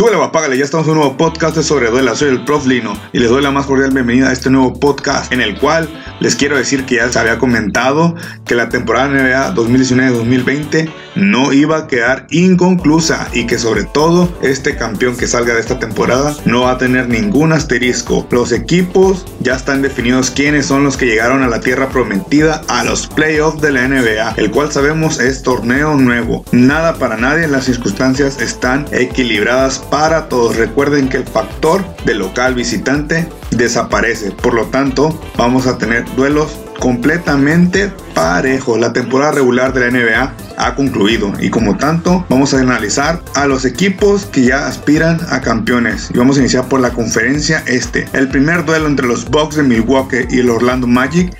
Súbele o ya estamos en un nuevo podcast sobre Duela. Soy el Prof Lino y les doy la más cordial bienvenida a este nuevo podcast en el cual les quiero decir que ya se había comentado que la temporada NBA 2019-2020 no iba a quedar inconclusa y que sobre todo este campeón que salga de esta temporada no va a tener ningún asterisco. Los equipos ya están definidos quiénes son los que llegaron a la tierra prometida a los playoffs de la NBA, el cual sabemos es torneo nuevo. Nada para nadie, las circunstancias están equilibradas para todos. Recuerden que el factor de local visitante desaparece. Por lo tanto, vamos a tener duelos completamente parejos. La temporada regular de la NBA ha concluido y como tanto vamos a analizar a los equipos que ya aspiran a campeones y vamos a iniciar por la conferencia este. El primer duelo entre los Bucks de Milwaukee y el Orlando Magic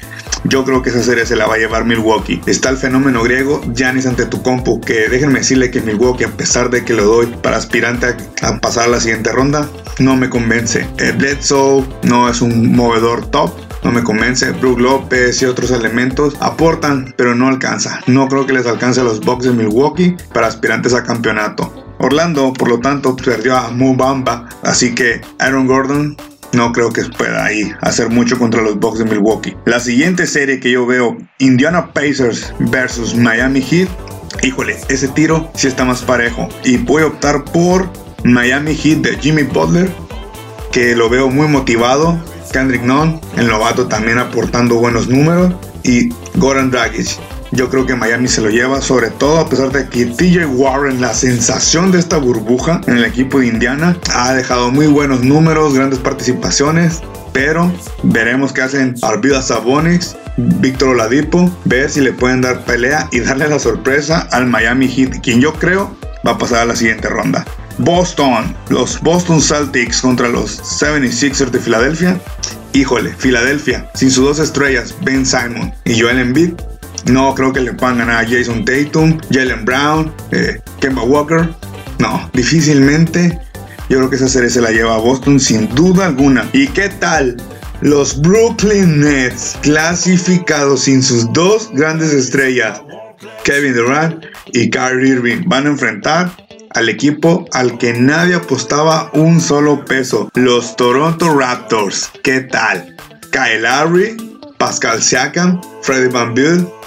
yo creo que esa serie se la va a llevar Milwaukee. Está el fenómeno griego Giannis ante tu compu, que déjenme decirle que Milwaukee, a pesar de que lo doy para aspirante a, pasar a la siguiente ronda, no me convence. El Bledsoe no es un movedor top, no me convence. Brook López y otros elementos aportan, pero no alcanza. No creo que les alcance a los Bucks de Milwaukee para aspirantes a campeonato. Orlando, por lo tanto, perdió a Mubamba, así que Aaron Gordon no creo que pueda ahí hacer mucho contra los Bucks de Milwaukee. La siguiente serie que yo veo, Indiana Pacers versus Miami Heat, híjole, ese tiro sí está más parejo. Y voy a optar por Miami Heat de Jimmy Butler, que lo veo muy motivado. Kendrick Nunn, el novato también aportando buenos números. Y Goran Dragic, yo creo que Miami se lo lleva, sobre todo a pesar de que TJ Warren, la sensación de esta burbuja en el equipo de Indiana, ha dejado muy buenos números, grandes participaciones. Pero veremos qué hacen Arvida Sabonis, Víctor Oladipo, ver si le pueden dar pelea y darle la sorpresa al Miami Heat, quien yo creo va a pasar a la siguiente ronda. Boston, los Boston Celtics contra los 76ers de Filadelfia. Híjole, Filadelfia, sin sus dos estrellas, Ben Simon y Joel Embiid, no creo que le puedan ganar a Jason Tatum, Jalen Brown, eh, Kemba Walker. No, difícilmente. Yo creo que esa serie se la lleva a Boston sin duda alguna. ¿Y qué tal? Los Brooklyn Nets clasificados sin sus dos grandes estrellas, Kevin Durant y Kyrie Irving, van a enfrentar al equipo al que nadie apostaba un solo peso, los Toronto Raptors. ¿Qué tal? Kyle Lowry, Pascal Siakam, Freddie Van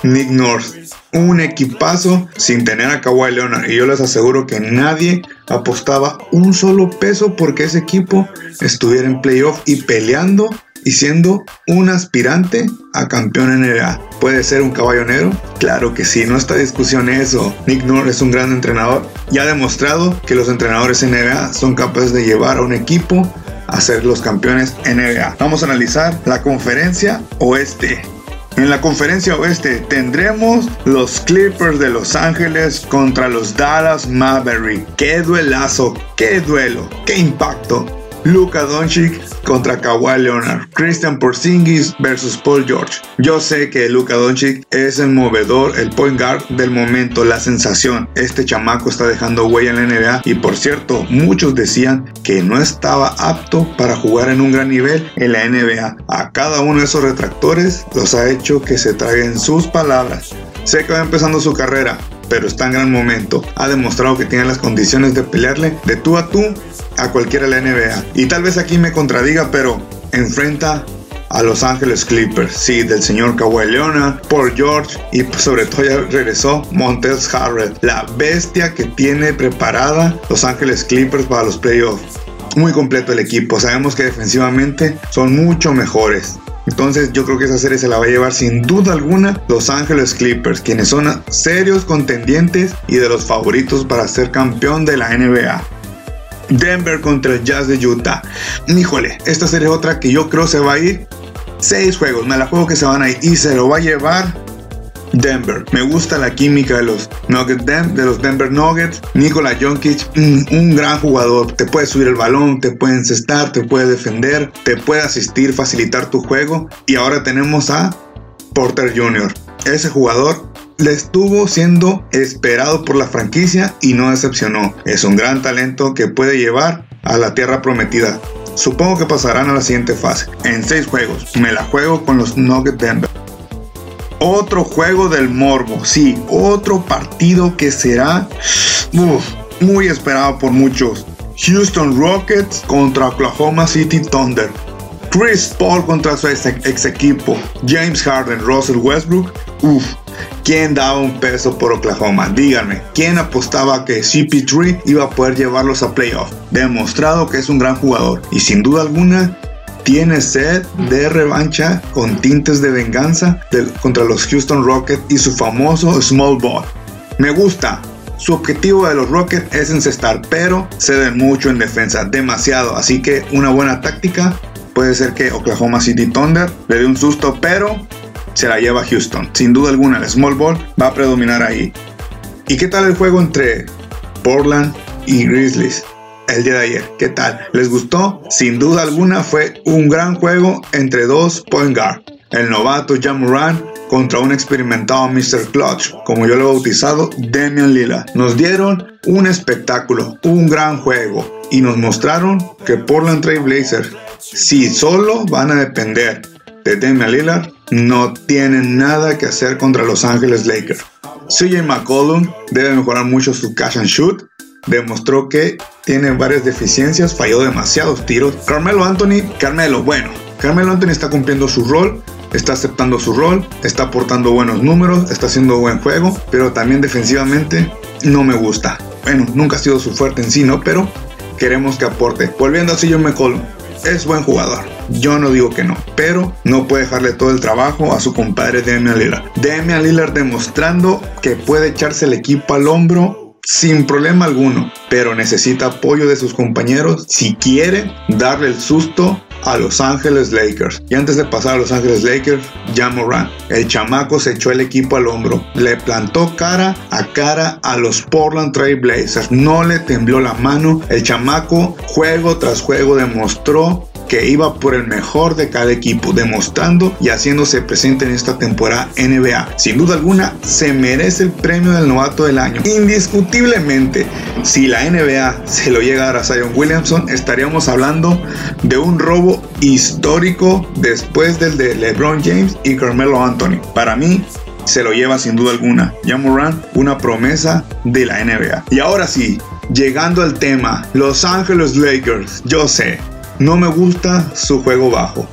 Nick North. Un equipazo sin tener a Kawhi Leonard. Y yo les aseguro que nadie apostaba un solo peso porque ese equipo estuviera en playoff y peleando y siendo un aspirante a campeón NBA. ¿Puede ser un caballo negro? Claro que sí, no está discusión eso. Nick North es un gran entrenador y ha demostrado que los entrenadores NBA son capaces de llevar a un equipo a ser los campeones NBA. Vamos a analizar la conferencia oeste. En la conferencia oeste tendremos los Clippers de Los Ángeles contra los Dallas Mavericks. ¡Qué duelazo! ¡Qué duelo! ¡Qué impacto! Luka Doncic contra Kawhi Leonard, Christian Porzingis versus Paul George. Yo sé que Luka Doncic es el movedor, el point guard del momento, la sensación. Este chamaco está dejando huella en la NBA y por cierto, muchos decían que no estaba apto para jugar en un gran nivel en la NBA. A cada uno de esos retractores los ha hecho que se traguen sus palabras. Sé que va empezando su carrera, pero está en gran momento. Ha demostrado que tiene las condiciones de pelearle de tú a tú a cualquiera de la NBA. Y tal vez aquí me contradiga, pero enfrenta a Los Ángeles Clippers, sí, del señor Kawhi Leonard, Paul George y sobre todo ya regresó Montez Harrell, la bestia que tiene preparada Los Ángeles Clippers para los playoffs. Muy completo el equipo, sabemos que defensivamente son mucho mejores. Entonces yo creo que esa serie se la va a llevar sin duda alguna Los Ángeles Clippers, quienes son serios contendientes y de los favoritos para ser campeón de la NBA. Denver contra el Jazz de Utah. Híjole, esta serie es otra que yo creo se va a ir. Seis juegos, me la juego que se van a ir y se lo va a llevar Denver. Me gusta la química de los Nuggets, de los Denver Nuggets. Nikola Jokic, un, gran jugador. Te puede subir el balón, te puede encestar, te puede defender, te puede asistir, facilitar tu juego. Y ahora tenemos a Porter Jr. Ese jugador le estuvo siendo esperado por la franquicia y no decepcionó. Es un gran talento que puede llevar a la tierra prometida. Supongo que pasarán a la siguiente fase. En seis juegos, me la juego con los Nuggets Denver. Otro juego del morbo, sí, otro partido que será muy esperado por muchos. Houston Rockets contra Oklahoma City Thunder. Chris Paul contra su ex, equipo. James Harden, Russell Westbrook. Uf, ¿quién daba un peso por Oklahoma? Díganme, ¿quién apostaba que CP3 iba a poder llevarlos a playoff? Demostrado que es un gran jugador y sin duda alguna tiene sed de revancha con tintes de venganza contra los Houston Rockets y su famoso small ball. Me gusta, su objetivo de los Rockets es encestar, pero ceden mucho en defensa, demasiado. Así que una buena táctica puede ser que Oklahoma City Thunder le dé un susto, pero se la lleva Houston. Sin duda alguna, el small ball va a predominar ahí. ¿Y qué tal el juego entre Portland y Grizzlies? El día de ayer, ¿qué tal? ¿Les gustó? Sin duda alguna fue un gran juego entre dos point guard. El novato Jamoran contra un experimentado Mr. Clutch, como yo lo he bautizado, Damian Lillard. Nos dieron un espectáculo, un gran juego y nos mostraron que Portland Trail Blazers, si solo van a depender de Damian Lillard, no tienen nada que hacer contra Los Ángeles Lakers. CJ McCollum debe mejorar mucho su catch and shoot. Demostró que tiene varias deficiencias, falló demasiados tiros. Carmelo Anthony, Carmelo, bueno, Carmelo Anthony está cumpliendo su rol, está aceptando su rol, está aportando buenos números, está haciendo buen juego, pero también defensivamente no me gusta. Bueno, nunca ha sido su fuerte en sí, ¿no? Pero queremos que aporte. Volviendo a CJ McCollum, es buen jugador. Yo no digo que no, pero no puede dejarle todo el trabajo a su compadre Damian Lillard. Damian Lillard demostrando que puede echarse el equipo al hombro sin problema alguno, pero necesita apoyo de sus compañeros si quiere darle el susto a Los Ángeles Lakers. Y antes de pasar a Los Ángeles Lakers, ya Moran, el chamaco se echó el equipo al hombro, le plantó cara a cara a los Portland Trail Blazers, no le tembló la mano, el chamaco juego tras juego demostró que iba por el mejor de cada equipo, demostrando y haciéndose presente en esta temporada NBA. Sin duda alguna, se merece el premio del novato del año. Indiscutiblemente, si la NBA se lo llega a dar a Zion Williamson, estaríamos hablando de un robo histórico después del de LeBron James y Carmelo Anthony. Para mí, se lo lleva sin duda alguna. Ya Moran, una promesa de la NBA. Y ahora sí, llegando al tema, Los Angeles Lakers, yo sé, no me gusta su juego bajo.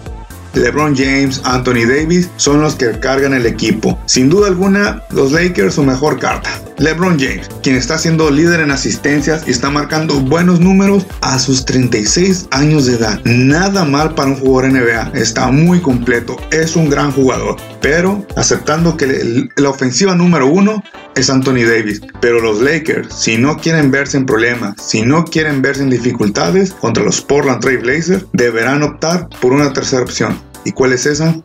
LeBron James, Anthony Davis son los que cargan el equipo. Sin duda alguna, los Lakers su mejor carta. LeBron James, quien está siendo líder en asistencias y está marcando buenos números a sus 36 años de edad. Nada mal para un jugador NBA, está muy completo, es un gran jugador. Pero aceptando que la ofensiva número uno es Anthony Davis. Pero los Lakers, si no quieren verse en problemas, si no quieren verse en dificultades contra los Portland Trail Blazers, deberán optar por una tercera opción. ¿Y cuál es esa?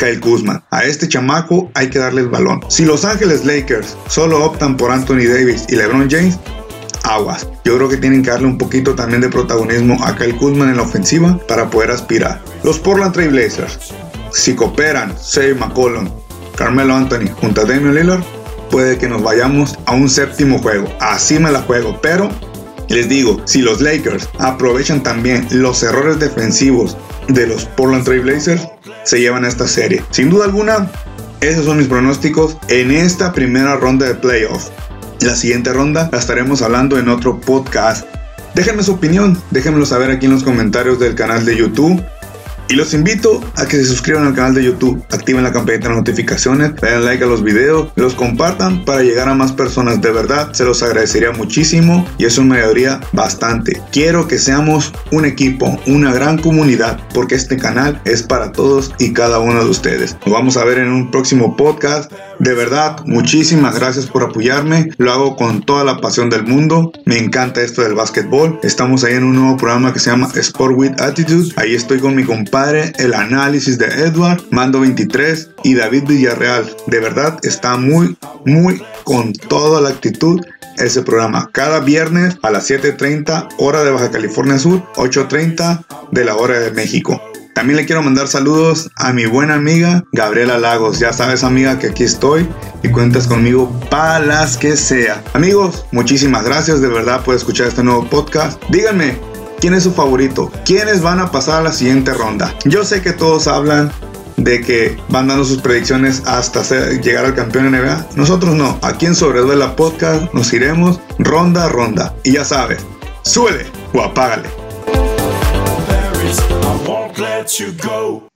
Kyle Kuzma. A este chamaco hay que darle el balón. Si Los Ángeles Lakers solo optan por Anthony Davis y LeBron James, aguas. Yo creo que tienen que darle un poquito también de protagonismo a Kyle Kuzma en la ofensiva para poder aspirar. Los Portland Trail Blazers, si cooperan Say McCollum, Carmelo Anthony junto a Damian Lillard, puede que nos vayamos a un séptimo juego. Así me la juego, pero les digo, si los Lakers aprovechan también los errores defensivos de los Portland Trail Blazers, se llevan esta serie. Sin duda alguna, esos son mis pronósticos en esta primera ronda de playoffs. La siguiente ronda la estaremos hablando en otro podcast. Déjenme su opinión, déjenmelo saber aquí en los comentarios del canal de YouTube y los invito a que se suscriban al canal de YouTube, activen la campanita de notificaciones, den like a los videos, los compartan para llegar a más personas. De verdad, se los agradecería muchísimo y eso me ayudaría bastante. Quiero que seamos un equipo, una gran comunidad, porque este canal es para todos y cada uno de ustedes. Nos vamos a ver en un próximo podcast. De verdad, muchísimas gracias por apoyarme. Lo hago con toda la pasión del mundo. Me encanta esto del básquetbol. Estamos ahí en un nuevo programa que se llama Sport with Attitude. Ahí estoy con mi compadre el análisis de Edward, Mando 23 y David Villarreal. De verdad está muy, muy con toda la actitud ese programa. Cada viernes a las 7.30 hora de Baja California Sur, 8.30 de la hora de México. También le quiero mandar saludos a mi buena amiga Gabriela Lagos. Ya sabes amiga que aquí estoy y cuentas conmigo para las que sea. Amigos, muchísimas gracias de verdad por escuchar este nuevo podcast. Díganme, ¿Quién es su favorito? ¿Quiénes van a pasar a la siguiente ronda? Yo sé que todos hablan de que van dando sus predicciones hasta llegar al campeón NBA. Nosotros no. Aquí en Sobreduela Podcast nos iremos ronda a ronda. Y ya sabes, suele. o apágale. let you go.